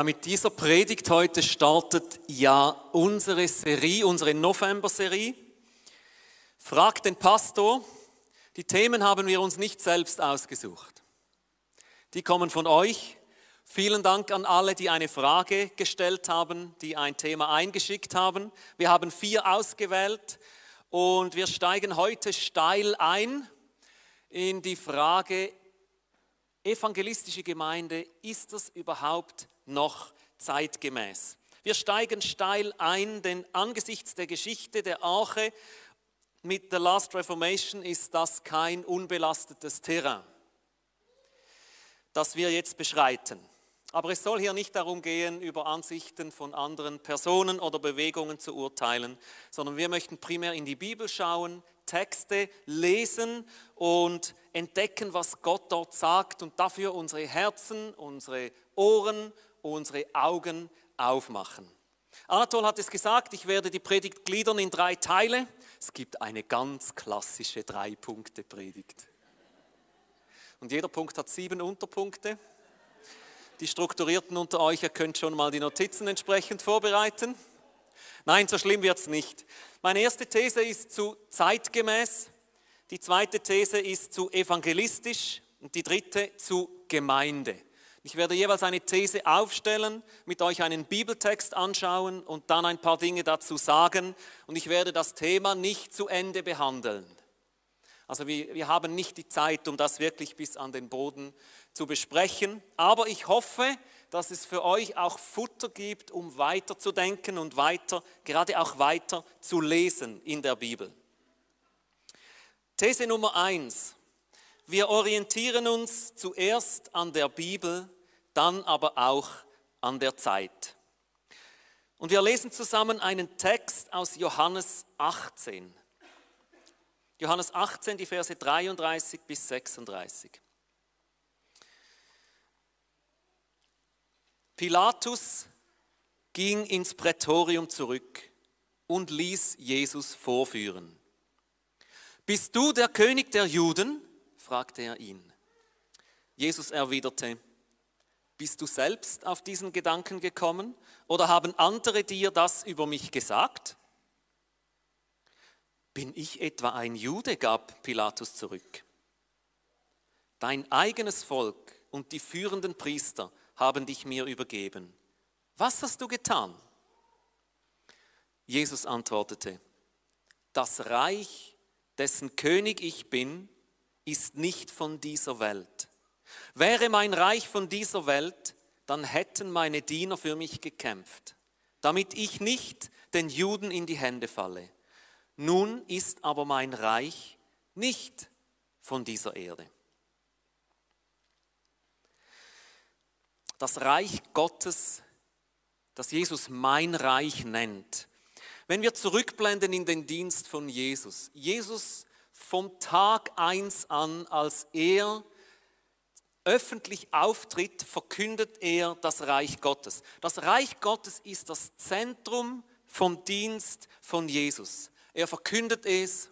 Ja, mit dieser Predigt heute startet ja unsere Serie, unsere November-Serie. Frag den Pastor. Die Themen haben wir uns nicht selbst ausgesucht. Die kommen von euch. Vielen Dank an alle, die eine Frage gestellt haben, die ein Thema eingeschickt haben. Wir haben vier ausgewählt und wir steigen heute steil ein in die Frage, evangelistische Gemeinde, ist das überhaupt noch zeitgemäß. Wir steigen steil ein, denn angesichts der Geschichte der Arche mit der Last Reformation ist das kein unbelastetes Terrain, das wir jetzt beschreiten. Aber es soll hier nicht darum gehen, über Ansichten von anderen Personen oder Bewegungen zu urteilen, sondern wir möchten primär in die Bibel schauen, Texte lesen und entdecken, was Gott dort sagt und dafür unsere Herzen, unsere Ohren unsere Augen aufmachen. Anatol hat es gesagt, ich werde die Predigt gliedern in drei Teile. Es gibt eine ganz klassische Drei-Punkte-Predigt. Und jeder Punkt hat sieben Unterpunkte. Die Strukturierten unter euch, ihr könnt schon mal die Notizen entsprechend vorbereiten. Nein, so schlimm wird es nicht. Meine erste These ist zu zeitgemäß, die zweite These ist zu evangelistisch und die dritte zu Gemeinde. Ich werde jeweils eine These aufstellen, mit euch einen Bibeltext anschauen und dann ein paar Dinge dazu sagen. Und ich werde das Thema nicht zu Ende behandeln. Also wir, wir haben nicht die Zeit, um das wirklich bis an den Boden zu besprechen. Aber ich hoffe, dass es für euch auch Futter gibt, um weiterzudenken und weiter, gerade auch weiter zu lesen in der Bibel. These Nummer eins. Wir orientieren uns zuerst an der Bibel, dann aber auch an der Zeit. Und wir lesen zusammen einen Text aus Johannes 18. Johannes 18, die Verse 33 bis 36. Pilatus ging ins Prätorium zurück und ließ Jesus vorführen. Bist du der König der Juden? Fragte er ihn. Jesus erwiderte, bist du selbst auf diesen Gedanken gekommen oder haben andere dir das über mich gesagt? Bin ich etwa ein Jude? gab Pilatus zurück. Dein eigenes Volk und die führenden Priester haben dich mir übergeben. Was hast du getan? Jesus antwortete, das Reich, dessen König ich bin, ist nicht von dieser Welt. Wäre mein Reich von dieser Welt, dann hätten meine Diener für mich gekämpft, damit ich nicht den Juden in die Hände falle. Nun ist aber mein Reich nicht von dieser Erde. Das Reich Gottes, das Jesus mein Reich nennt. Wenn wir zurückblenden in den Dienst von Jesus, Jesus vom Tag eins an, als er öffentlich auftritt, verkündet er das Reich Gottes. Das Reich Gottes ist das Zentrum vom Dienst von Jesus. Er verkündet es,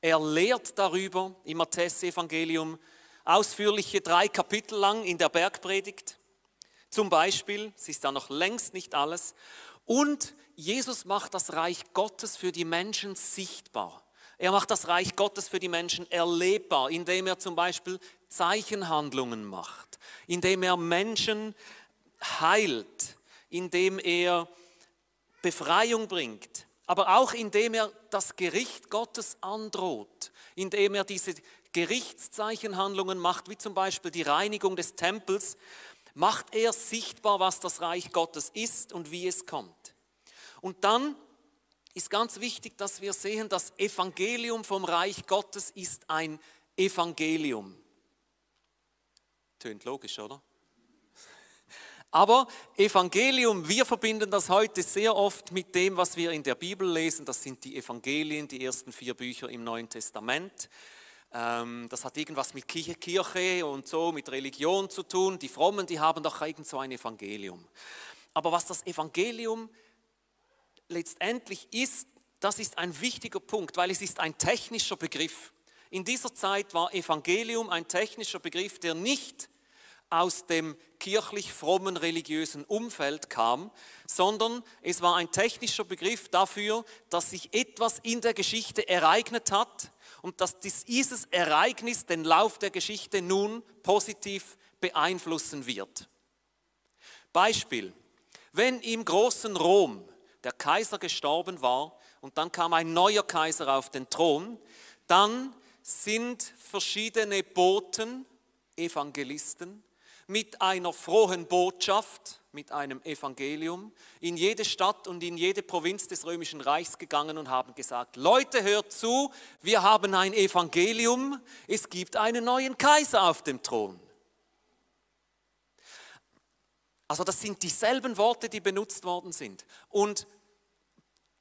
er lehrt darüber im Matthäus-Evangelium ausführliche drei Kapitel lang in der Bergpredigt. Zum Beispiel, es ist da noch längst nicht alles. Und Jesus macht das Reich Gottes für die Menschen sichtbar. Er macht das Reich Gottes für die Menschen erlebbar, indem er zum Beispiel Zeichenhandlungen macht, indem er Menschen heilt, indem er Befreiung bringt, aber auch indem er das Gericht Gottes androht, indem er diese Gerichtszeichenhandlungen macht, wie zum Beispiel die Reinigung des Tempels, macht er sichtbar, was das Reich Gottes ist und wie es kommt. Und dann ist ganz wichtig, dass wir sehen, das Evangelium vom Reich Gottes ist ein Evangelium. Tönt logisch, oder? Aber Evangelium, wir verbinden das heute sehr oft mit dem, was wir in der Bibel lesen. Das sind die Evangelien, die ersten vier Bücher im Neuen Testament. Ähm, das hat irgendwas mit Kirche und so, mit Religion zu tun. Die Frommen, die haben doch irgend so ein Evangelium. Aber was das Evangelium letztendlich ist, das ist ein wichtiger Punkt, weil es ist ein technischer Begriff. In dieser Zeit war Evangelium ein technischer Begriff, der nicht aus dem kirchlich frommen religiösen Umfeld kam, sondern es war ein technischer Begriff dafür, dass sich etwas in der Geschichte ereignet hat und dass dieses Ereignis den Lauf der Geschichte nun positiv beeinflussen wird. Beispiel, wenn im großen Rom der Kaiser gestorben war und dann kam ein neuer Kaiser auf den Thron, dann sind verschiedene Boten, Evangelisten, mit einer frohen Botschaft, mit einem Evangelium, in jede Stadt und in jede Provinz des römischen Reichs gegangen und haben gesagt, Leute, hört zu, wir haben ein Evangelium, es gibt einen neuen Kaiser auf dem Thron. Also das sind dieselben Worte, die benutzt worden sind. Und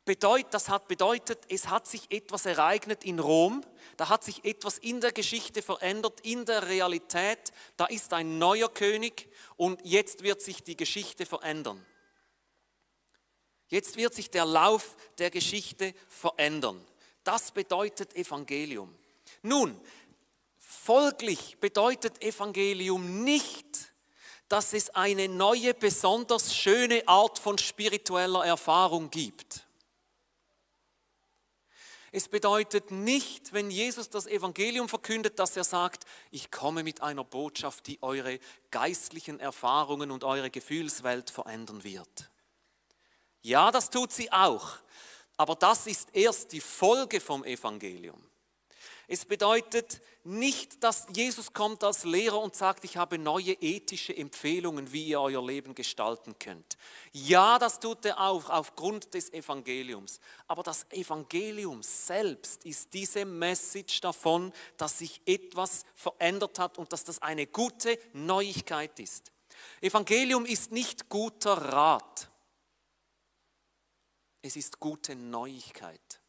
bedeut, das hat bedeutet, es hat sich etwas ereignet in Rom, da hat sich etwas in der Geschichte verändert, in der Realität, da ist ein neuer König und jetzt wird sich die Geschichte verändern. Jetzt wird sich der Lauf der Geschichte verändern. Das bedeutet Evangelium. Nun, folglich bedeutet Evangelium nicht, dass es eine neue, besonders schöne Art von spiritueller Erfahrung gibt. Es bedeutet nicht, wenn Jesus das Evangelium verkündet, dass er sagt, ich komme mit einer Botschaft, die eure geistlichen Erfahrungen und eure Gefühlswelt verändern wird. Ja, das tut sie auch, aber das ist erst die Folge vom Evangelium. Es bedeutet nicht, dass Jesus kommt als Lehrer und sagt, ich habe neue ethische Empfehlungen, wie ihr euer Leben gestalten könnt. Ja, das tut er auch aufgrund des Evangeliums. Aber das Evangelium selbst ist diese Message davon, dass sich etwas verändert hat und dass das eine gute Neuigkeit ist. Evangelium ist nicht guter Rat. Es ist gute Neuigkeit.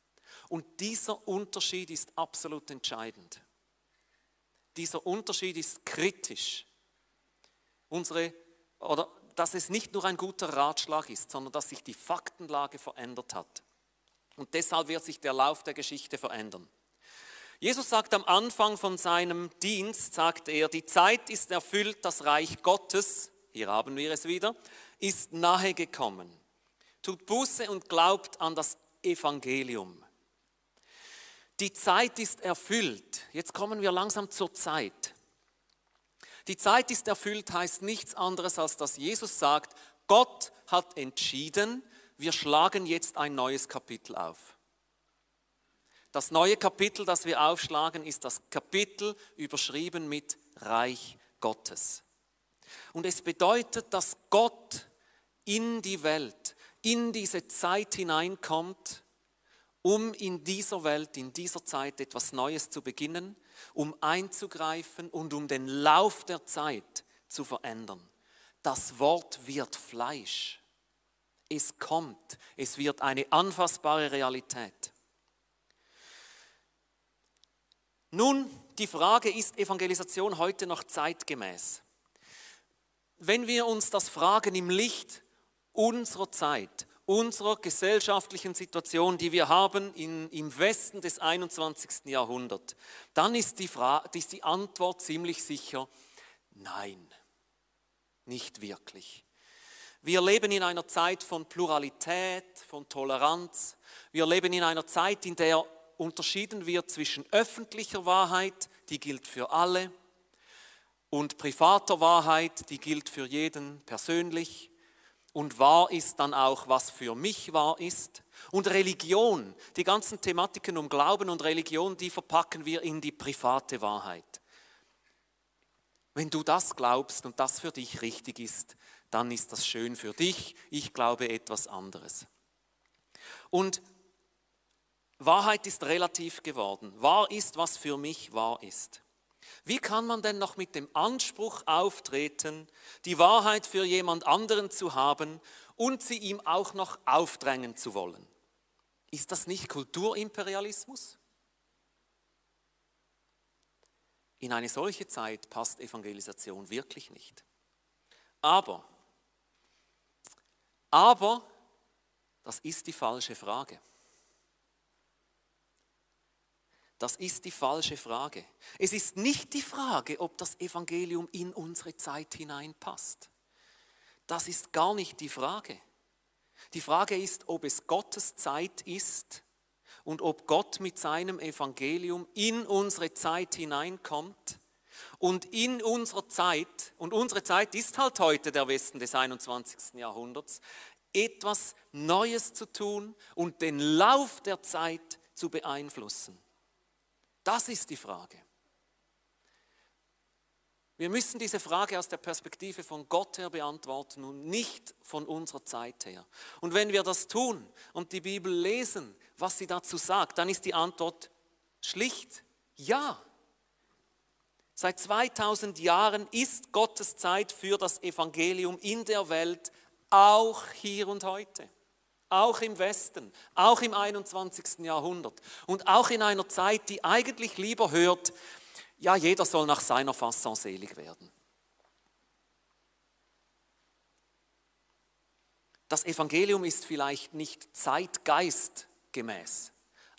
Und dieser Unterschied ist absolut entscheidend. Dieser Unterschied ist kritisch. Unsere, oder dass es nicht nur ein guter Ratschlag ist, sondern dass sich die Faktenlage verändert hat. Und deshalb wird sich der Lauf der Geschichte verändern. Jesus sagt am Anfang von seinem Dienst, sagt er, die Zeit ist erfüllt, das Reich Gottes, hier haben wir es wieder, ist nahe gekommen. Tut Buße und glaubt an das Evangelium. Die Zeit ist erfüllt. Jetzt kommen wir langsam zur Zeit. Die Zeit ist erfüllt heißt nichts anderes, als dass Jesus sagt, Gott hat entschieden, wir schlagen jetzt ein neues Kapitel auf. Das neue Kapitel, das wir aufschlagen, ist das Kapitel überschrieben mit Reich Gottes. Und es bedeutet, dass Gott in die Welt, in diese Zeit hineinkommt um in dieser Welt, in dieser Zeit etwas Neues zu beginnen, um einzugreifen und um den Lauf der Zeit zu verändern. Das Wort wird Fleisch. Es kommt. Es wird eine anfassbare Realität. Nun, die Frage, ist Evangelisation heute noch zeitgemäß? Wenn wir uns das fragen im Licht unserer Zeit, unserer gesellschaftlichen Situation, die wir haben in, im Westen des 21. Jahrhunderts, dann ist die, Frage, ist die Antwort ziemlich sicher, nein, nicht wirklich. Wir leben in einer Zeit von Pluralität, von Toleranz. Wir leben in einer Zeit, in der unterschieden wird zwischen öffentlicher Wahrheit, die gilt für alle, und privater Wahrheit, die gilt für jeden persönlich und wahr ist dann auch, was für mich wahr ist. Und Religion, die ganzen Thematiken um Glauben und Religion, die verpacken wir in die private Wahrheit. Wenn du das glaubst und das für dich richtig ist, dann ist das schön für dich. Ich glaube etwas anderes. Und Wahrheit ist relativ geworden. Wahr ist, was für mich wahr ist. Wie kann man denn noch mit dem Anspruch auftreten, die Wahrheit für jemand anderen zu haben und sie ihm auch noch aufdrängen zu wollen? Ist das nicht Kulturimperialismus? In eine solche Zeit passt Evangelisation wirklich nicht. Aber, aber, das ist die falsche Frage. Das ist die falsche Frage. Es ist nicht die Frage, ob das Evangelium in unsere Zeit hineinpasst. Das ist gar nicht die Frage. Die Frage ist, ob es Gottes Zeit ist und ob Gott mit seinem Evangelium in unsere Zeit hineinkommt und in unserer Zeit, und unsere Zeit ist halt heute der Westen des 21. Jahrhunderts, etwas Neues zu tun und den Lauf der Zeit zu beeinflussen. Das ist die Frage. Wir müssen diese Frage aus der Perspektive von Gott her beantworten und nicht von unserer Zeit her. Und wenn wir das tun und die Bibel lesen, was sie dazu sagt, dann ist die Antwort schlicht ja. Seit 2000 Jahren ist Gottes Zeit für das Evangelium in der Welt, auch hier und heute, auch im Westen, auch im 21. Jahrhundert und auch in einer Zeit, die eigentlich lieber hört, ja, jeder soll nach seiner Fasson selig werden. Das Evangelium ist vielleicht nicht zeitgeistgemäß,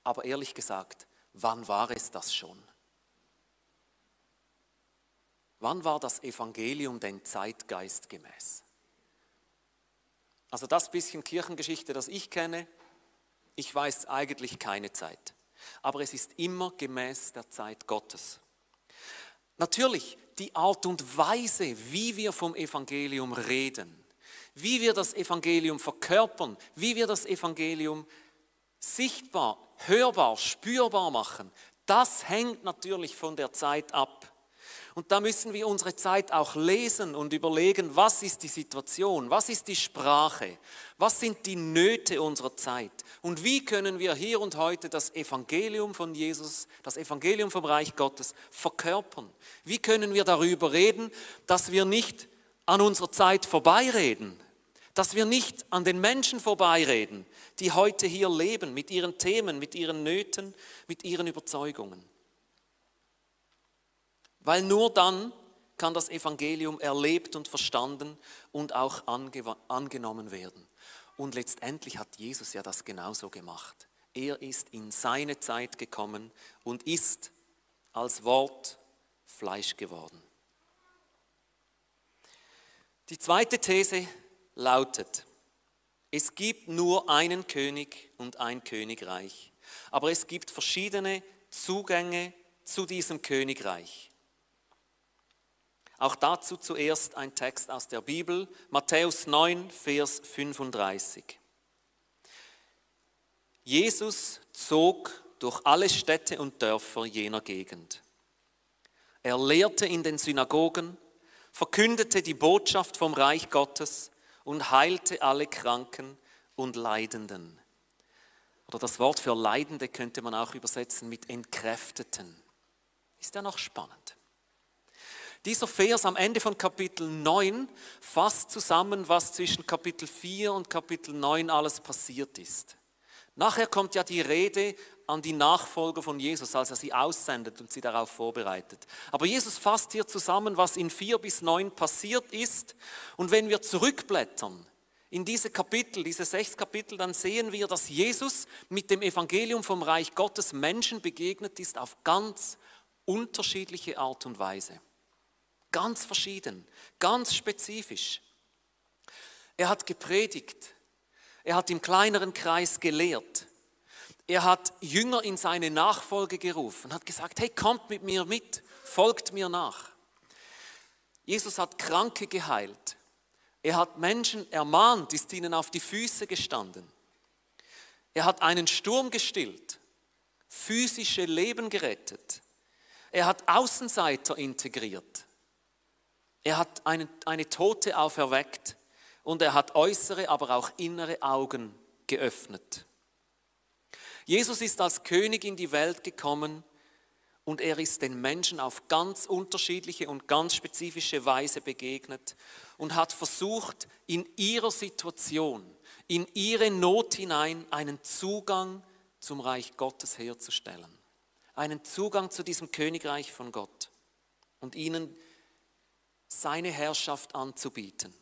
aber ehrlich gesagt, wann war es das schon? Wann war das Evangelium denn zeitgeistgemäß? Also das bisschen Kirchengeschichte, das ich kenne, ich weiß eigentlich keine Zeit. Aber es ist immer gemäß der Zeit Gottes. Natürlich die Art und Weise, wie wir vom Evangelium reden, wie wir das Evangelium verkörpern, wie wir das Evangelium sichtbar, hörbar, spürbar machen, das hängt natürlich von der Zeit ab. Und da müssen wir unsere Zeit auch lesen und überlegen, was ist die Situation, was ist die Sprache, was sind die Nöte unserer Zeit und wie können wir hier und heute das Evangelium von Jesus, das Evangelium vom Reich Gottes verkörpern. Wie können wir darüber reden, dass wir nicht an unserer Zeit vorbeireden, dass wir nicht an den Menschen vorbeireden, die heute hier leben, mit ihren Themen, mit ihren Nöten, mit ihren Überzeugungen. Weil nur dann kann das Evangelium erlebt und verstanden und auch angenommen werden. Und letztendlich hat Jesus ja das genauso gemacht. Er ist in seine Zeit gekommen und ist als Wort Fleisch geworden. Die zweite These lautet, es gibt nur einen König und ein Königreich, aber es gibt verschiedene Zugänge zu diesem Königreich. Auch dazu zuerst ein Text aus der Bibel, Matthäus 9, Vers 35. Jesus zog durch alle Städte und Dörfer jener Gegend. Er lehrte in den Synagogen, verkündete die Botschaft vom Reich Gottes und heilte alle Kranken und Leidenden. Oder das Wort für Leidende könnte man auch übersetzen mit Entkräfteten. Ist ja noch spannend. Dieser Vers am Ende von Kapitel 9 fasst zusammen, was zwischen Kapitel 4 und Kapitel 9 alles passiert ist. Nachher kommt ja die Rede an die Nachfolger von Jesus, als er sie aussendet und sie darauf vorbereitet. Aber Jesus fasst hier zusammen, was in 4 bis 9 passiert ist. Und wenn wir zurückblättern in diese Kapitel, diese sechs Kapitel, dann sehen wir, dass Jesus mit dem Evangelium vom Reich Gottes Menschen begegnet ist auf ganz unterschiedliche Art und Weise. Ganz verschieden, ganz spezifisch. Er hat gepredigt. Er hat im kleineren Kreis gelehrt. Er hat Jünger in seine Nachfolge gerufen, hat gesagt, hey, kommt mit mir mit, folgt mir nach. Jesus hat Kranke geheilt. Er hat Menschen ermahnt, ist ihnen auf die Füße gestanden. Er hat einen Sturm gestillt, physische Leben gerettet. Er hat Außenseiter integriert. Er hat eine, eine Tote auferweckt und er hat äußere, aber auch innere Augen geöffnet. Jesus ist als König in die Welt gekommen und er ist den Menschen auf ganz unterschiedliche und ganz spezifische Weise begegnet und hat versucht, in ihrer Situation, in ihre Not hinein einen Zugang zum Reich Gottes herzustellen. Einen Zugang zu diesem Königreich von Gott und ihnen seine Herrschaft anzubieten.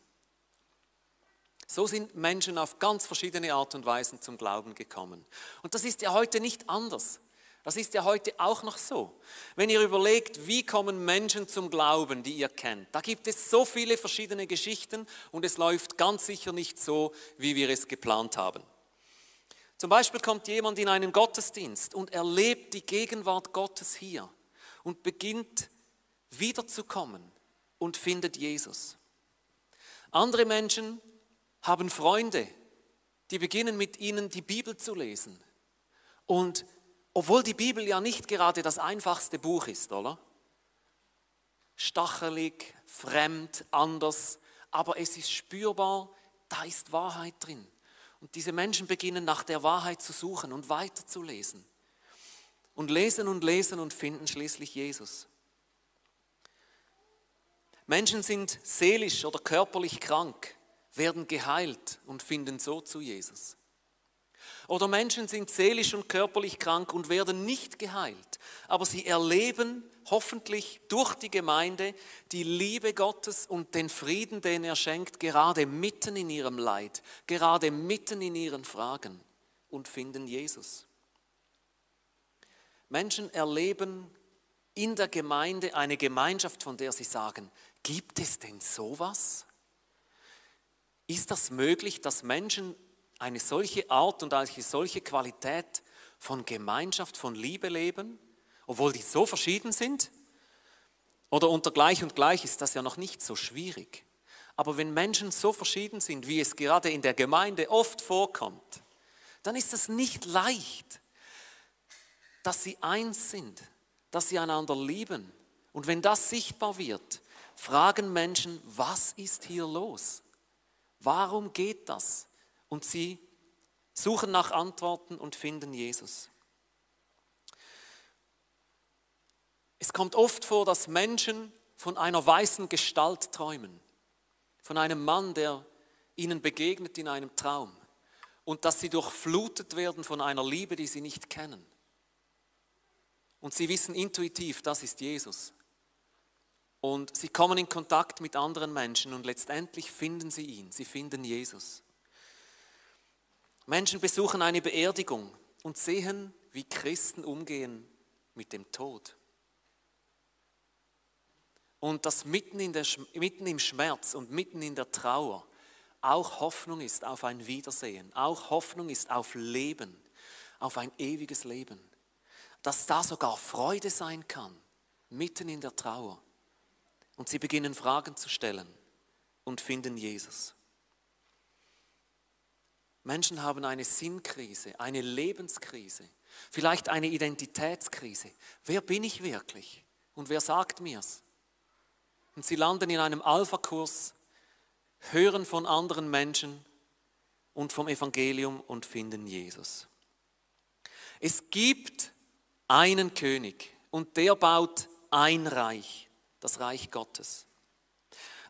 So sind Menschen auf ganz verschiedene Art und Weisen zum Glauben gekommen. Und das ist ja heute nicht anders. Das ist ja heute auch noch so. Wenn ihr überlegt, wie kommen Menschen zum Glauben, die ihr kennt, da gibt es so viele verschiedene Geschichten und es läuft ganz sicher nicht so, wie wir es geplant haben. Zum Beispiel kommt jemand in einen Gottesdienst und erlebt die Gegenwart Gottes hier und beginnt wiederzukommen und findet Jesus. Andere Menschen haben Freunde, die beginnen mit ihnen die Bibel zu lesen und obwohl die Bibel ja nicht gerade das einfachste Buch ist, oder? Stachelig, fremd, anders, aber es ist spürbar, da ist Wahrheit drin. Und diese Menschen beginnen nach der Wahrheit zu suchen und weiterzulesen. Und lesen und lesen und finden schließlich Jesus. Menschen sind seelisch oder körperlich krank, werden geheilt und finden so zu Jesus. Oder Menschen sind seelisch und körperlich krank und werden nicht geheilt, aber sie erleben hoffentlich durch die Gemeinde die Liebe Gottes und den Frieden, den er schenkt, gerade mitten in ihrem Leid, gerade mitten in ihren Fragen und finden Jesus. Menschen erleben in der Gemeinde eine Gemeinschaft, von der sie sagen, gibt es denn sowas? Ist das möglich, dass Menschen eine solche Art und eine solche Qualität von Gemeinschaft, von Liebe leben, obwohl die so verschieden sind? Oder unter gleich und gleich ist das ja noch nicht so schwierig. Aber wenn Menschen so verschieden sind, wie es gerade in der Gemeinde oft vorkommt, dann ist es nicht leicht, dass sie eins sind, dass sie einander lieben. Und wenn das sichtbar wird, fragen Menschen, was ist hier los? Warum geht das? und sie suchen nach Antworten und finden Jesus. Es kommt oft vor, dass Menschen von einer weißen Gestalt träumen, von einem Mann, der ihnen begegnet in einem Traum und dass sie durchflutet werden von einer Liebe, die sie nicht kennen. Und sie wissen intuitiv, das ist Jesus. Und sie kommen in Kontakt mit anderen Menschen und letztendlich finden sie ihn, sie finden Jesus. Menschen besuchen eine Beerdigung und sehen, wie Christen umgehen mit dem Tod. Und dass mitten, der, mitten im Schmerz und mitten in der Trauer auch Hoffnung ist auf ein Wiedersehen, auch Hoffnung ist auf Leben, auf ein ewiges Leben. Dass da sogar Freude sein kann, mitten in der Trauer. Und sie beginnen Fragen zu stellen und finden Jesus. Menschen haben eine Sinnkrise, eine Lebenskrise, vielleicht eine Identitätskrise. Wer bin ich wirklich? Und wer sagt mir's? Und sie landen in einem Alpha-Kurs, hören von anderen Menschen und vom Evangelium und finden Jesus. Es gibt einen König und der baut ein Reich, das Reich Gottes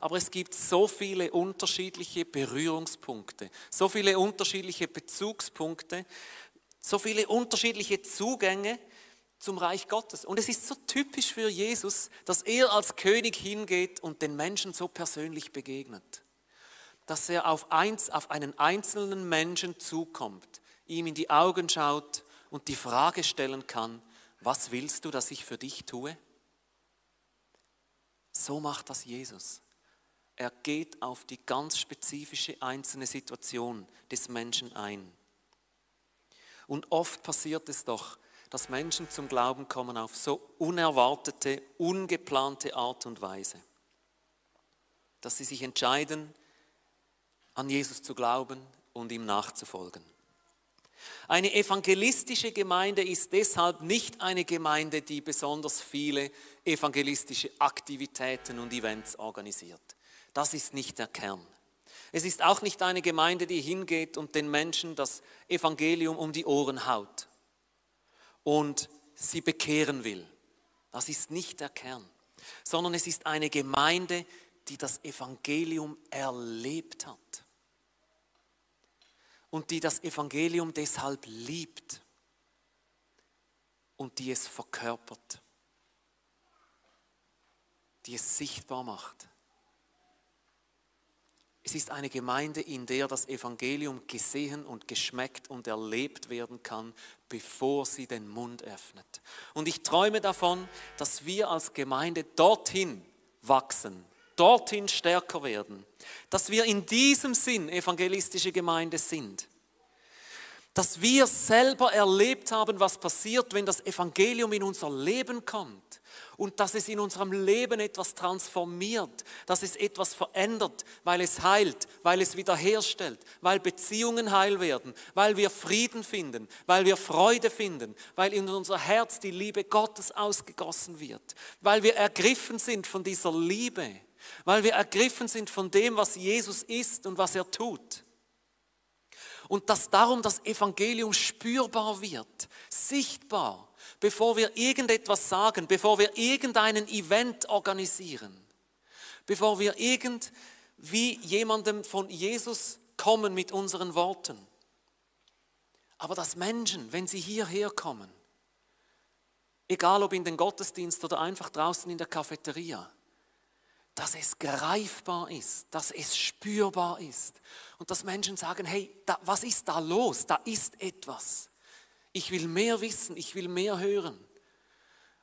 aber es gibt so viele unterschiedliche Berührungspunkte, so viele unterschiedliche Bezugspunkte, so viele unterschiedliche Zugänge zum Reich Gottes. Und es ist so typisch für Jesus, dass er als König hingeht und den Menschen so persönlich begegnet. Dass er auf, eins, auf einen einzelnen Menschen zukommt, ihm in die Augen schaut und die Frage stellen kann, was willst du, dass ich für dich tue? So macht das Jesus. Er geht auf die ganz spezifische einzelne Situation des Menschen ein. Und oft passiert es doch, dass Menschen zum Glauben kommen auf so unerwartete, ungeplante Art und Weise. Dass sie sich entscheiden, an Jesus zu glauben und ihm nachzufolgen. Eine evangelistische Gemeinde ist deshalb nicht eine Gemeinde, die besonders viele evangelistische Aktivitäten und Events organisiert. Das ist nicht der Kern. Es ist auch nicht eine Gemeinde, die hingeht und den Menschen das Evangelium um die Ohren haut und sie bekehren will. Das ist nicht der Kern, sondern es ist eine Gemeinde, die das Evangelium erlebt hat und die das Evangelium deshalb liebt und die es verkörpert, die es sichtbar macht. Es ist eine Gemeinde, in der das Evangelium gesehen und geschmeckt und erlebt werden kann, bevor sie den Mund öffnet. Und ich träume davon, dass wir als Gemeinde dorthin wachsen, dorthin stärker werden, dass wir in diesem Sinn evangelistische Gemeinde sind. Dass wir selber erlebt haben, was passiert, wenn das Evangelium in unser Leben kommt. Und dass es in unserem Leben etwas transformiert, dass es etwas verändert, weil es heilt, weil es wiederherstellt, weil Beziehungen heil werden, weil wir Frieden finden, weil wir Freude finden, weil in unser Herz die Liebe Gottes ausgegossen wird, weil wir ergriffen sind von dieser Liebe, weil wir ergriffen sind von dem, was Jesus ist und was er tut und dass darum das Evangelium spürbar wird, sichtbar, bevor wir irgendetwas sagen, bevor wir irgendeinen Event organisieren, bevor wir irgendwie jemandem von Jesus kommen mit unseren Worten. Aber dass Menschen, wenn sie hierher kommen, egal ob in den Gottesdienst oder einfach draußen in der Cafeteria, dass es greifbar ist, dass es spürbar ist und dass Menschen sagen, hey, da, was ist da los? Da ist etwas. Ich will mehr wissen, ich will mehr hören.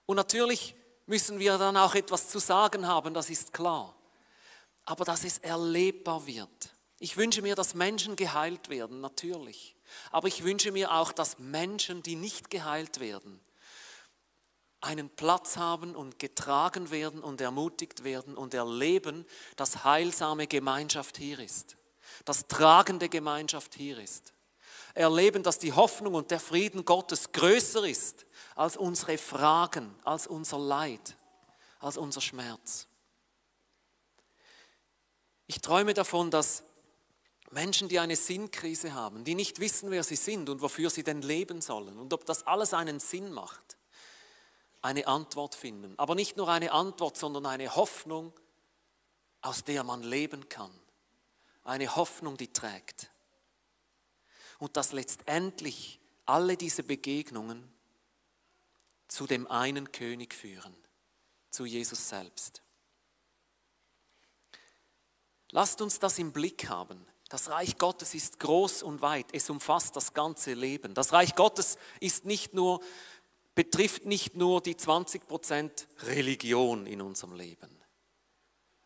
Und natürlich müssen wir dann auch etwas zu sagen haben, das ist klar. Aber dass es erlebbar wird. Ich wünsche mir, dass Menschen geheilt werden, natürlich. Aber ich wünsche mir auch, dass Menschen, die nicht geheilt werden, einen Platz haben und getragen werden und ermutigt werden und erleben, dass heilsame Gemeinschaft hier ist, dass tragende Gemeinschaft hier ist. Erleben, dass die Hoffnung und der Frieden Gottes größer ist als unsere Fragen, als unser Leid, als unser Schmerz. Ich träume davon, dass Menschen, die eine Sinnkrise haben, die nicht wissen, wer sie sind und wofür sie denn leben sollen und ob das alles einen Sinn macht, eine Antwort finden. Aber nicht nur eine Antwort, sondern eine Hoffnung, aus der man leben kann. Eine Hoffnung, die trägt. Und dass letztendlich alle diese Begegnungen zu dem einen König führen, zu Jesus selbst. Lasst uns das im Blick haben. Das Reich Gottes ist groß und weit. Es umfasst das ganze Leben. Das Reich Gottes ist nicht nur betrifft nicht nur die 20% Religion in unserem Leben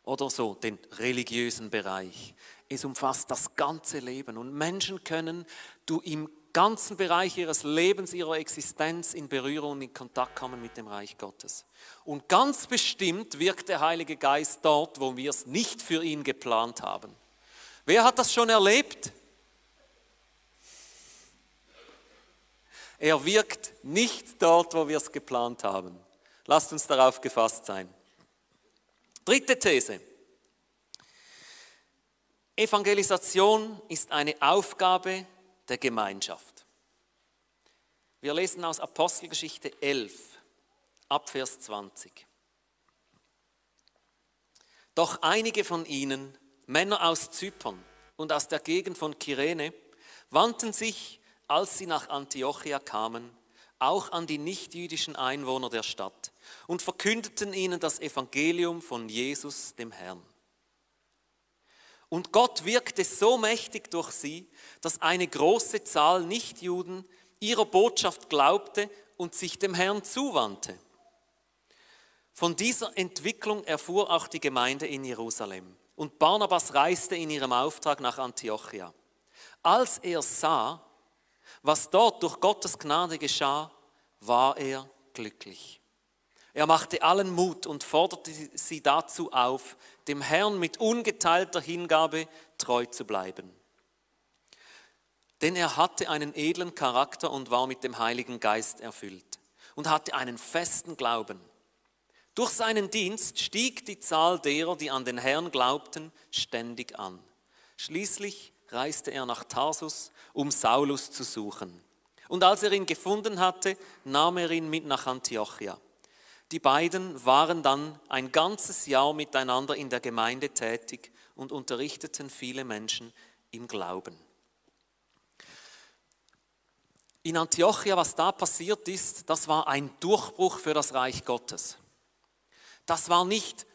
oder so, den religiösen Bereich. Es umfasst das ganze Leben und Menschen können du im ganzen Bereich ihres Lebens, ihrer Existenz in Berührung und in Kontakt kommen mit dem Reich Gottes. Und ganz bestimmt wirkt der Heilige Geist dort, wo wir es nicht für ihn geplant haben. Wer hat das schon erlebt? Er wirkt nicht dort, wo wir es geplant haben. Lasst uns darauf gefasst sein. Dritte These. Evangelisation ist eine Aufgabe der Gemeinschaft. Wir lesen aus Apostelgeschichte 11, Abvers 20. Doch einige von ihnen, Männer aus Zypern und aus der Gegend von Kyrene, wandten sich als sie nach Antiochia kamen, auch an die nichtjüdischen Einwohner der Stadt und verkündeten ihnen das Evangelium von Jesus, dem Herrn. Und Gott wirkte so mächtig durch sie, dass eine große Zahl Nichtjuden ihrer Botschaft glaubte und sich dem Herrn zuwandte. Von dieser Entwicklung erfuhr auch die Gemeinde in Jerusalem. Und Barnabas reiste in ihrem Auftrag nach Antiochia. Als er sah, was dort durch Gottes Gnade geschah, war er glücklich. Er machte allen Mut und forderte sie dazu auf, dem Herrn mit ungeteilter Hingabe treu zu bleiben. Denn er hatte einen edlen Charakter und war mit dem Heiligen Geist erfüllt und hatte einen festen Glauben. Durch seinen Dienst stieg die Zahl derer, die an den Herrn glaubten, ständig an. Schließlich reiste er nach Tarsus, um Saulus zu suchen. Und als er ihn gefunden hatte, nahm er ihn mit nach Antiochia. Die beiden waren dann ein ganzes Jahr miteinander in der Gemeinde tätig und unterrichteten viele Menschen im Glauben. In Antiochia, was da passiert ist, das war ein Durchbruch für das Reich Gottes. Das war nicht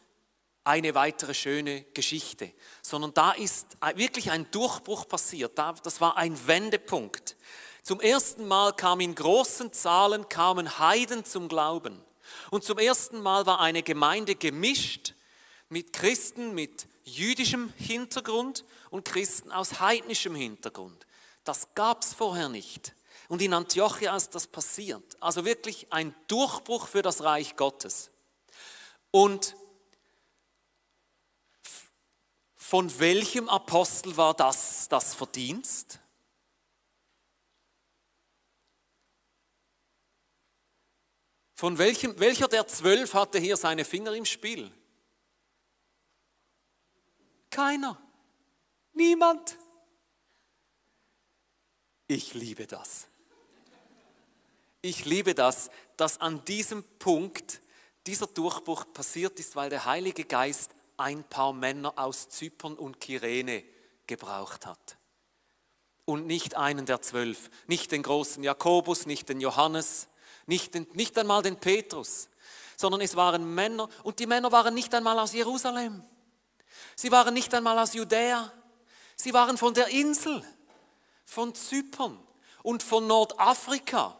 eine weitere schöne Geschichte, sondern da ist wirklich ein Durchbruch passiert. Das war ein Wendepunkt. Zum ersten Mal kamen in großen Zahlen kamen Heiden zum Glauben. Und zum ersten Mal war eine Gemeinde gemischt mit Christen mit jüdischem Hintergrund und Christen aus heidnischem Hintergrund. Das gab es vorher nicht. Und in Antiochia ist das passiert. Also wirklich ein Durchbruch für das Reich Gottes. Und von welchem Apostel war das das Verdienst? Von welchem, welcher der zwölf hatte hier seine Finger im Spiel? Keiner. Niemand. Ich liebe das. Ich liebe das, dass an diesem Punkt dieser Durchbruch passiert ist, weil der Heilige Geist ein paar Männer aus Zypern und Kyrene gebraucht hat. Und nicht einen der zwölf, nicht den großen Jakobus, nicht den Johannes, nicht, den, nicht einmal den Petrus, sondern es waren Männer und die Männer waren nicht einmal aus Jerusalem. Sie waren nicht einmal aus Judäa. Sie waren von der Insel von Zypern und von Nordafrika.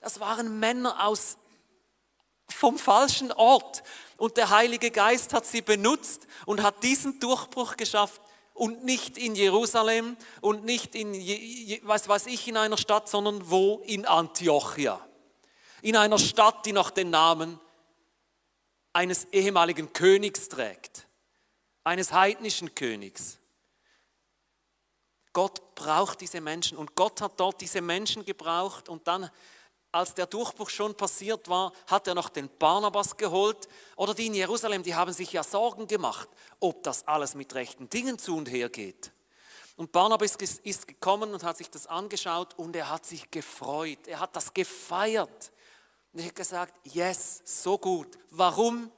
Das waren Männer aus vom falschen Ort. Und der Heilige Geist hat sie benutzt und hat diesen Durchbruch geschafft. Und nicht in Jerusalem und nicht in, was weiß ich, in einer Stadt, sondern wo? In Antiochia. In einer Stadt, die noch den Namen eines ehemaligen Königs trägt. Eines heidnischen Königs. Gott braucht diese Menschen und Gott hat dort diese Menschen gebraucht und dann, als der Durchbruch schon passiert war, hat er noch den Barnabas geholt oder die in Jerusalem, die haben sich ja Sorgen gemacht, ob das alles mit rechten Dingen zu und her geht. Und Barnabas ist gekommen und hat sich das angeschaut und er hat sich gefreut, er hat das gefeiert. Und er hat gesagt, yes, so gut. Warum?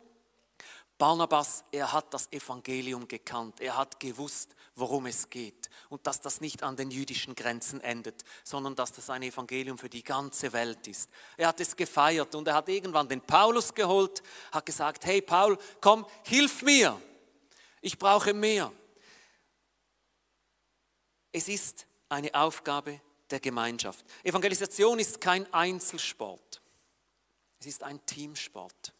Barnabas, er hat das Evangelium gekannt. Er hat gewusst, worum es geht. Und dass das nicht an den jüdischen Grenzen endet, sondern dass das ein Evangelium für die ganze Welt ist. Er hat es gefeiert und er hat irgendwann den Paulus geholt, hat gesagt, hey Paul, komm, hilf mir. Ich brauche mehr. Es ist eine Aufgabe der Gemeinschaft. Evangelisation ist kein Einzelsport. Es ist ein Teamsport.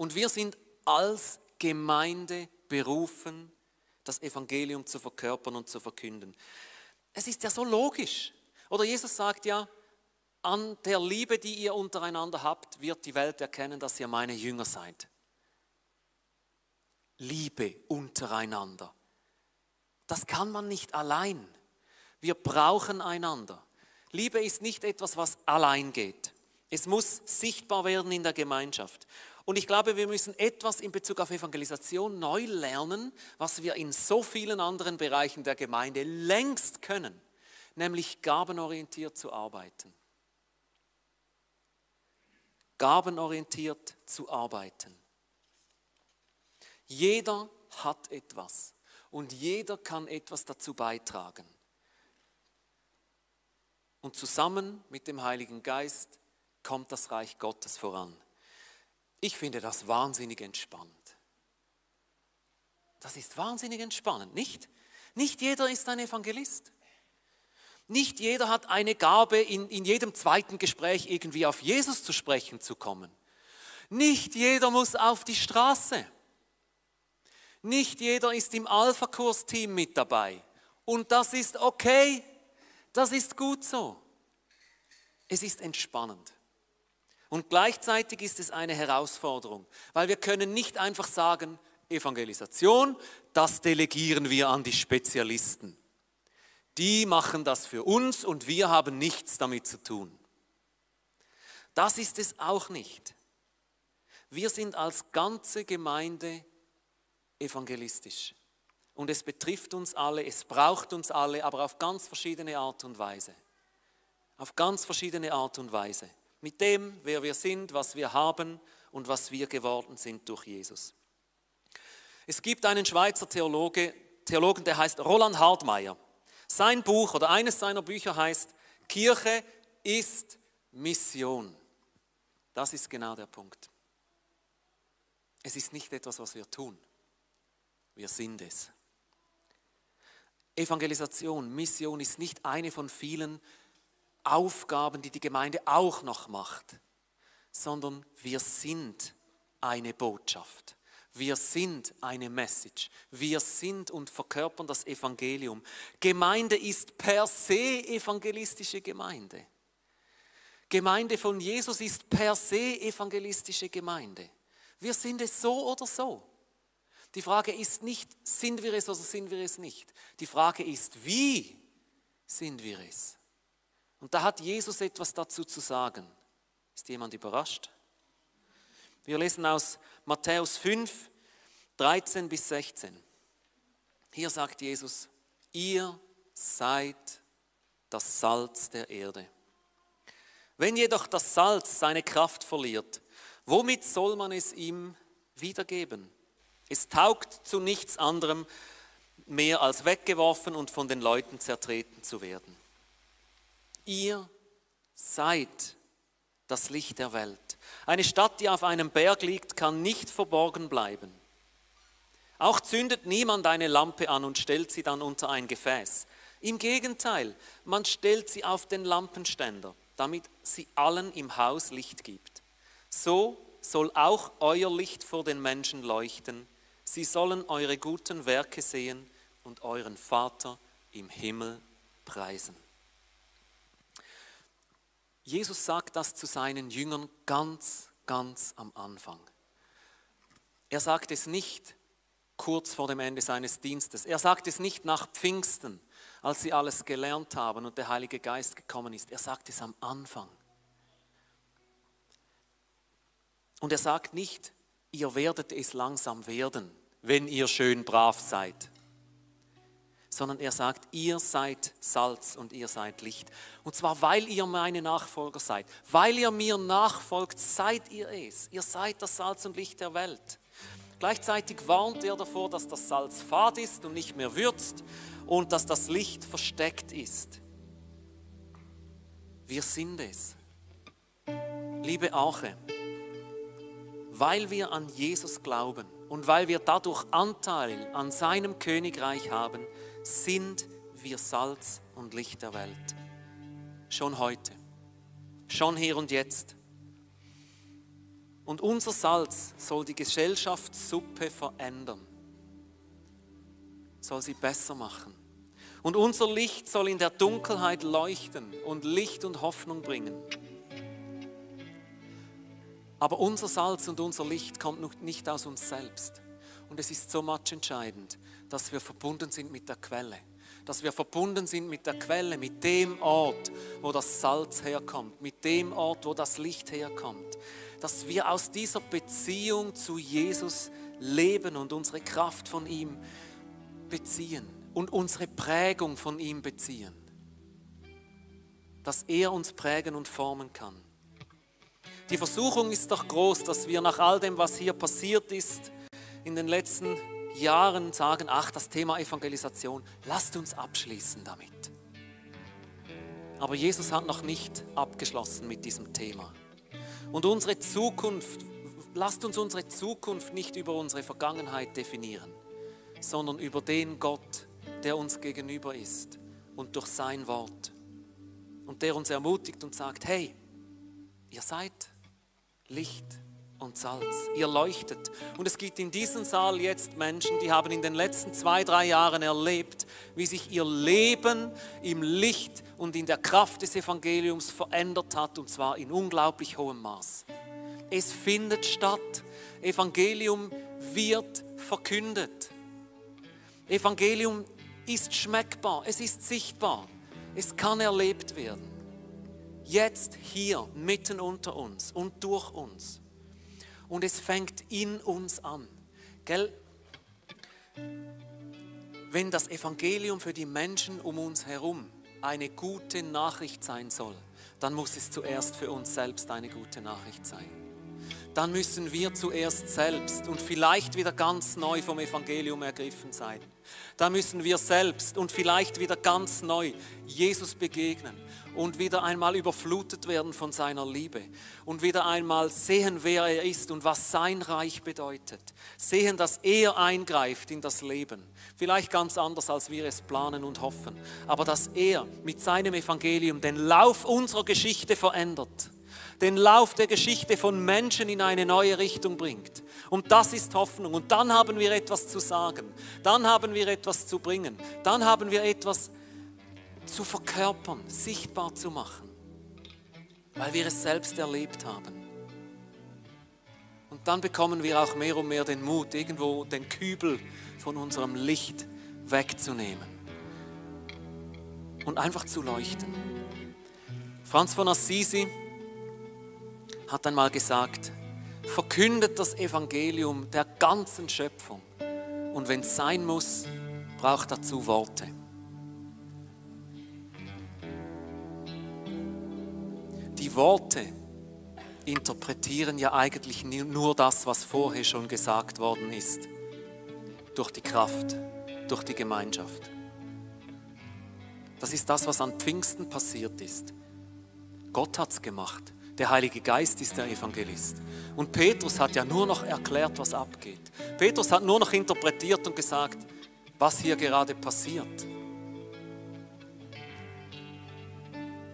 Und wir sind als Gemeinde berufen, das Evangelium zu verkörpern und zu verkünden. Es ist ja so logisch. Oder Jesus sagt ja, an der Liebe, die ihr untereinander habt, wird die Welt erkennen, dass ihr meine Jünger seid. Liebe untereinander. Das kann man nicht allein. Wir brauchen einander. Liebe ist nicht etwas, was allein geht. Es muss sichtbar werden in der Gemeinschaft. Und ich glaube, wir müssen etwas in Bezug auf Evangelisation neu lernen, was wir in so vielen anderen Bereichen der Gemeinde längst können, nämlich gabenorientiert zu arbeiten. Gabenorientiert zu arbeiten. Jeder hat etwas und jeder kann etwas dazu beitragen. Und zusammen mit dem Heiligen Geist kommt das Reich Gottes voran. Ich finde das wahnsinnig entspannend. Das ist wahnsinnig entspannend, nicht? Nicht jeder ist ein Evangelist. Nicht jeder hat eine Gabe, in, in jedem zweiten Gespräch irgendwie auf Jesus zu sprechen zu kommen. Nicht jeder muss auf die Straße. Nicht jeder ist im Alpha-Kurs-Team mit dabei. Und das ist okay. Das ist gut so. Es ist entspannend. Und gleichzeitig ist es eine Herausforderung, weil wir können nicht einfach sagen, Evangelisation, das delegieren wir an die Spezialisten. Die machen das für uns und wir haben nichts damit zu tun. Das ist es auch nicht. Wir sind als ganze Gemeinde evangelistisch. Und es betrifft uns alle, es braucht uns alle, aber auf ganz verschiedene Art und Weise. Auf ganz verschiedene Art und Weise mit dem, wer wir sind, was wir haben und was wir geworden sind durch Jesus. Es gibt einen Schweizer Theologe, Theologen, der heißt Roland Hartmeier. Sein Buch oder eines seiner Bücher heißt Kirche ist Mission. Das ist genau der Punkt. Es ist nicht etwas, was wir tun. Wir sind es. Evangelisation, Mission ist nicht eine von vielen Aufgaben, die die Gemeinde auch noch macht, sondern wir sind eine Botschaft. Wir sind eine Message. Wir sind und verkörpern das Evangelium. Gemeinde ist per se evangelistische Gemeinde. Gemeinde von Jesus ist per se evangelistische Gemeinde. Wir sind es so oder so. Die Frage ist nicht, sind wir es oder sind wir es nicht. Die Frage ist, wie sind wir es? Und da hat Jesus etwas dazu zu sagen. Ist jemand überrascht? Wir lesen aus Matthäus 5, 13 bis 16. Hier sagt Jesus, ihr seid das Salz der Erde. Wenn jedoch das Salz seine Kraft verliert, womit soll man es ihm wiedergeben? Es taugt zu nichts anderem mehr als weggeworfen und von den Leuten zertreten zu werden. Ihr seid das Licht der Welt. Eine Stadt, die auf einem Berg liegt, kann nicht verborgen bleiben. Auch zündet niemand eine Lampe an und stellt sie dann unter ein Gefäß. Im Gegenteil, man stellt sie auf den Lampenständer damit sie allen im Haus Licht gibt. So soll auch euer Licht vor den Menschen leuchten. Sie sollen eure guten Werke sehen und euren Vater im Himmel preisen. Jesus sagt das zu seinen Jüngern ganz, ganz am Anfang. Er sagt es nicht kurz vor dem Ende seines Dienstes. Er sagt es nicht nach Pfingsten, als sie alles gelernt haben und der Heilige Geist gekommen ist. Er sagt es am Anfang. Und er sagt nicht, ihr werdet es langsam werden, wenn ihr schön brav seid, sondern er sagt, ihr seid Salz und ihr seid Licht. Und zwar, weil ihr meine Nachfolger seid. Weil ihr mir nachfolgt, seid ihr es. Ihr seid das Salz und Licht der Welt. Gleichzeitig warnt er davor, dass das Salz fad ist und nicht mehr würzt und dass das Licht versteckt ist. Wir sind es. Liebe Ache, weil wir an Jesus glauben und weil wir dadurch Anteil an seinem Königreich haben, sind wir Salz und Licht der Welt. Schon heute, schon hier und jetzt. Und unser Salz soll die Gesellschaftssuppe verändern, soll sie besser machen. Und unser Licht soll in der Dunkelheit leuchten und Licht und Hoffnung bringen. Aber unser Salz und unser Licht kommt nicht aus uns selbst. Und es ist so much entscheidend, dass wir verbunden sind mit der Quelle. Dass wir verbunden sind mit der Quelle, mit dem Ort, wo das Salz herkommt, mit dem Ort, wo das Licht herkommt dass wir aus dieser Beziehung zu Jesus leben und unsere Kraft von ihm beziehen und unsere Prägung von ihm beziehen. Dass er uns prägen und formen kann. Die Versuchung ist doch groß, dass wir nach all dem, was hier passiert ist, in den letzten Jahren sagen, ach, das Thema Evangelisation, lasst uns abschließen damit. Aber Jesus hat noch nicht abgeschlossen mit diesem Thema. Und unsere Zukunft, lasst uns unsere Zukunft nicht über unsere Vergangenheit definieren, sondern über den Gott, der uns gegenüber ist und durch sein Wort. Und der uns ermutigt und sagt, hey, ihr seid Licht und Salz. Ihr leuchtet. Und es gibt in diesem Saal jetzt Menschen, die haben in den letzten zwei, drei Jahren erlebt, wie sich ihr Leben im Licht und in der Kraft des Evangeliums verändert hat, und zwar in unglaublich hohem Maß. Es findet statt. Evangelium wird verkündet. Evangelium ist schmeckbar, es ist sichtbar, es kann erlebt werden. Jetzt hier, mitten unter uns und durch uns und es fängt in uns an. Gell? Wenn das Evangelium für die Menschen um uns herum eine gute Nachricht sein soll, dann muss es zuerst für uns selbst eine gute Nachricht sein. dann müssen wir zuerst selbst und vielleicht wieder ganz neu vom Evangelium ergriffen sein. Da müssen wir selbst und vielleicht wieder ganz neu Jesus begegnen und wieder einmal überflutet werden von seiner Liebe und wieder einmal sehen, wer er ist und was sein Reich bedeutet. Sehen, dass er eingreift in das Leben. Vielleicht ganz anders, als wir es planen und hoffen. Aber dass er mit seinem Evangelium den Lauf unserer Geschichte verändert den Lauf der Geschichte von Menschen in eine neue Richtung bringt. Und das ist Hoffnung. Und dann haben wir etwas zu sagen. Dann haben wir etwas zu bringen. Dann haben wir etwas zu verkörpern, sichtbar zu machen, weil wir es selbst erlebt haben. Und dann bekommen wir auch mehr und mehr den Mut, irgendwo den Kübel von unserem Licht wegzunehmen und einfach zu leuchten. Franz von Assisi hat einmal gesagt, verkündet das Evangelium der ganzen Schöpfung. Und wenn es sein muss, braucht dazu Worte. Die Worte interpretieren ja eigentlich nur das, was vorher schon gesagt worden ist. Durch die Kraft, durch die Gemeinschaft. Das ist das, was an Pfingsten passiert ist. Gott hat es gemacht. Der Heilige Geist ist der Evangelist. Und Petrus hat ja nur noch erklärt, was abgeht. Petrus hat nur noch interpretiert und gesagt, was hier gerade passiert.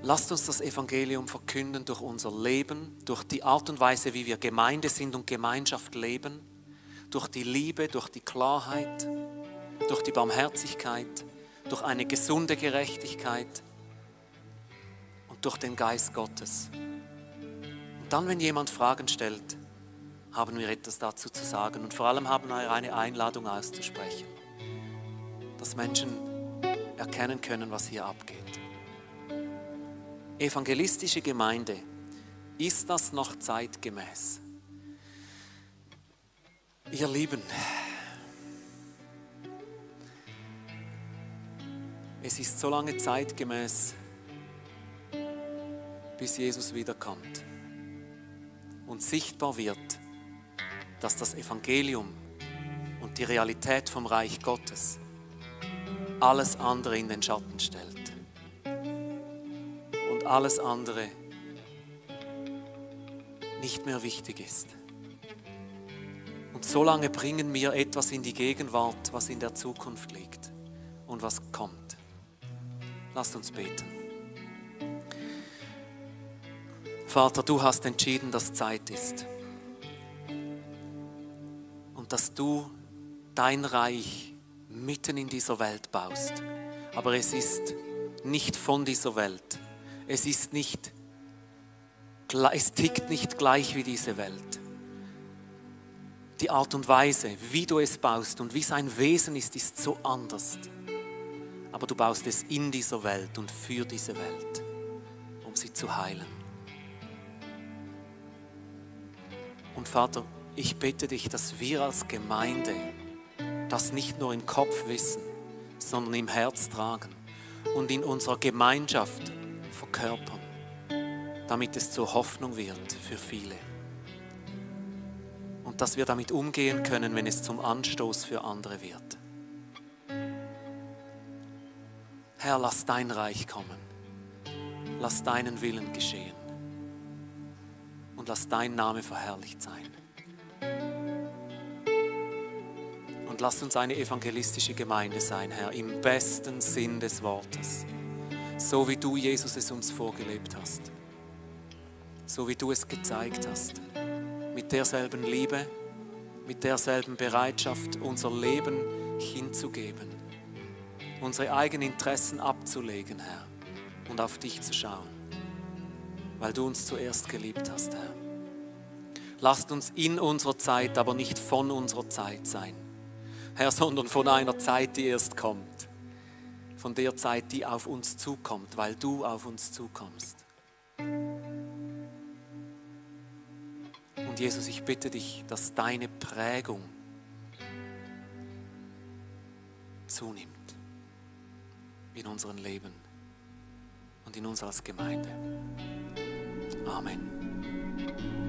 Lasst uns das Evangelium verkünden durch unser Leben, durch die Art und Weise, wie wir Gemeinde sind und Gemeinschaft leben, durch die Liebe, durch die Klarheit, durch die Barmherzigkeit, durch eine gesunde Gerechtigkeit und durch den Geist Gottes. Dann, wenn jemand Fragen stellt, haben wir etwas dazu zu sagen und vor allem haben wir eine Einladung auszusprechen, dass Menschen erkennen können, was hier abgeht. Evangelistische Gemeinde, ist das noch zeitgemäß? Ihr Lieben, es ist so lange zeitgemäß, bis Jesus wiederkommt und sichtbar wird, dass das Evangelium und die Realität vom Reich Gottes alles andere in den Schatten stellt alles andere nicht mehr wichtig ist. Und so lange bringen wir etwas in die Gegenwart, was in der Zukunft liegt und was kommt. Lasst uns beten. Vater, du hast entschieden, dass Zeit ist. Und dass du dein Reich mitten in dieser Welt baust. Aber es ist nicht von dieser Welt. Es ist nicht, es tickt nicht gleich wie diese Welt. Die Art und Weise, wie du es baust und wie sein Wesen ist, ist so anders. Aber du baust es in dieser Welt und für diese Welt, um sie zu heilen. Und Vater, ich bitte dich, dass wir als Gemeinde das nicht nur im Kopf wissen, sondern im Herz tragen und in unserer Gemeinschaft verkörpern, damit es zur Hoffnung wird für viele. Und dass wir damit umgehen können, wenn es zum Anstoß für andere wird. Herr, lass dein Reich kommen. Lass deinen Willen geschehen und lass dein Name verherrlicht sein. Und lass uns eine evangelistische Gemeinde sein, Herr, im besten Sinn des Wortes. So wie du, Jesus, es uns vorgelebt hast. So wie du es gezeigt hast. Mit derselben Liebe, mit derselben Bereitschaft, unser Leben hinzugeben. Unsere eigenen Interessen abzulegen, Herr, und auf dich zu schauen weil du uns zuerst geliebt hast, Herr. Lasst uns in unserer Zeit, aber nicht von unserer Zeit sein, Herr, sondern von einer Zeit, die erst kommt. Von der Zeit, die auf uns zukommt, weil du auf uns zukommst. Und Jesus, ich bitte dich, dass deine Prägung zunimmt in unserem Leben und in uns als Gemeinde. Amen.